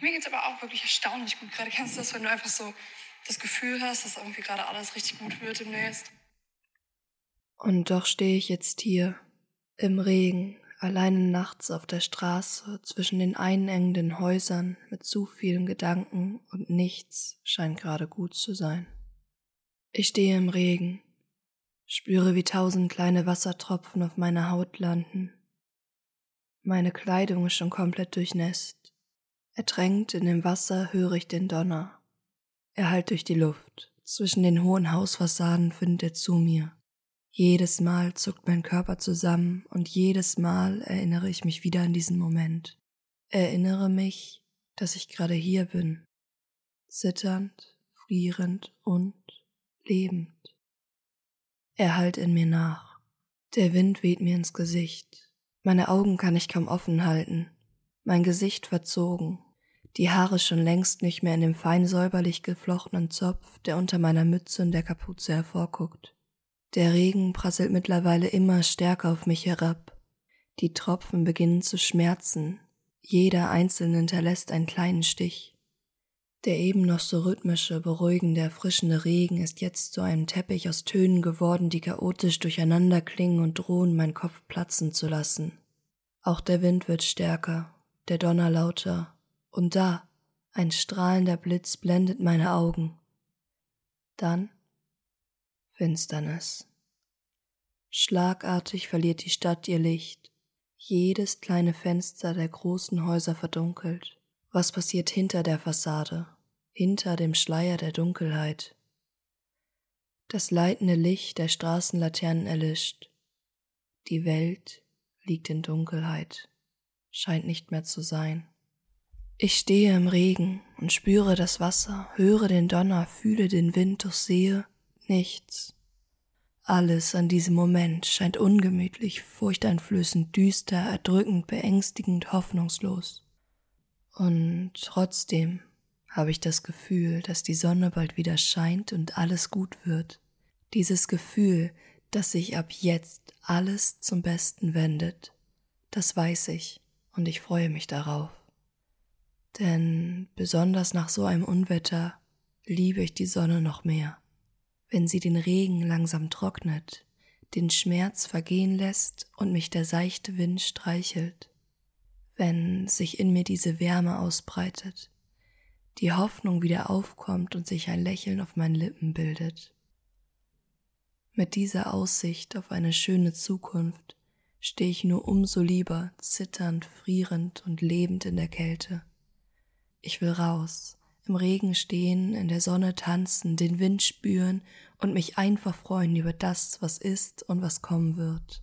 Mir geht's aber auch wirklich erstaunlich gut gerade. Kennst du das, wenn du einfach so das Gefühl hast, dass irgendwie gerade alles richtig gut wird demnächst? Und doch stehe ich jetzt hier, im Regen, alleine nachts auf der Straße zwischen den einengenden Häusern mit zu vielen Gedanken und nichts scheint gerade gut zu sein. Ich stehe im Regen, spüre wie tausend kleine Wassertropfen auf meiner Haut landen. Meine Kleidung ist schon komplett durchnässt. Ertränkt in dem Wasser höre ich den Donner. Er hallt durch die Luft. Zwischen den hohen Hausfassaden findet er zu mir. Jedes Mal zuckt mein Körper zusammen und jedes Mal erinnere ich mich wieder an diesen Moment. Erinnere mich, dass ich gerade hier bin, zitternd, frierend und lebend. Er hallt in mir nach. Der Wind weht mir ins Gesicht. Meine Augen kann ich kaum offen halten. Mein Gesicht verzogen. Die Haare schon längst nicht mehr in dem fein säuberlich geflochtenen Zopf, der unter meiner Mütze und der Kapuze hervorguckt. Der Regen prasselt mittlerweile immer stärker auf mich herab. Die Tropfen beginnen zu schmerzen. Jeder einzelne hinterlässt einen kleinen Stich. Der eben noch so rhythmische, beruhigende, erfrischende Regen ist jetzt zu einem Teppich aus Tönen geworden, die chaotisch durcheinander klingen und drohen, meinen Kopf platzen zu lassen. Auch der Wind wird stärker, der Donner lauter, und da, ein strahlender Blitz blendet meine Augen. Dann Finsternis. Schlagartig verliert die Stadt ihr Licht. Jedes kleine Fenster der großen Häuser verdunkelt. Was passiert hinter der Fassade, hinter dem Schleier der Dunkelheit? Das leitende Licht der Straßenlaternen erlischt. Die Welt liegt in Dunkelheit, scheint nicht mehr zu sein. Ich stehe im Regen und spüre das Wasser, höre den Donner, fühle den Wind, doch sehe, nichts. Alles an diesem Moment scheint ungemütlich, furchteinflößend, düster, erdrückend, beängstigend, hoffnungslos. Und trotzdem habe ich das Gefühl, dass die Sonne bald wieder scheint und alles gut wird. Dieses Gefühl, dass sich ab jetzt alles zum Besten wendet, das weiß ich und ich freue mich darauf. Denn besonders nach so einem Unwetter liebe ich die Sonne noch mehr wenn sie den Regen langsam trocknet, den Schmerz vergehen lässt und mich der seichte Wind streichelt, wenn sich in mir diese Wärme ausbreitet, die Hoffnung wieder aufkommt und sich ein Lächeln auf meinen Lippen bildet. Mit dieser Aussicht auf eine schöne Zukunft stehe ich nur umso lieber, zitternd, frierend und lebend in der Kälte. Ich will raus, im Regen stehen, in der Sonne tanzen, den Wind spüren und mich einfach freuen über das, was ist und was kommen wird.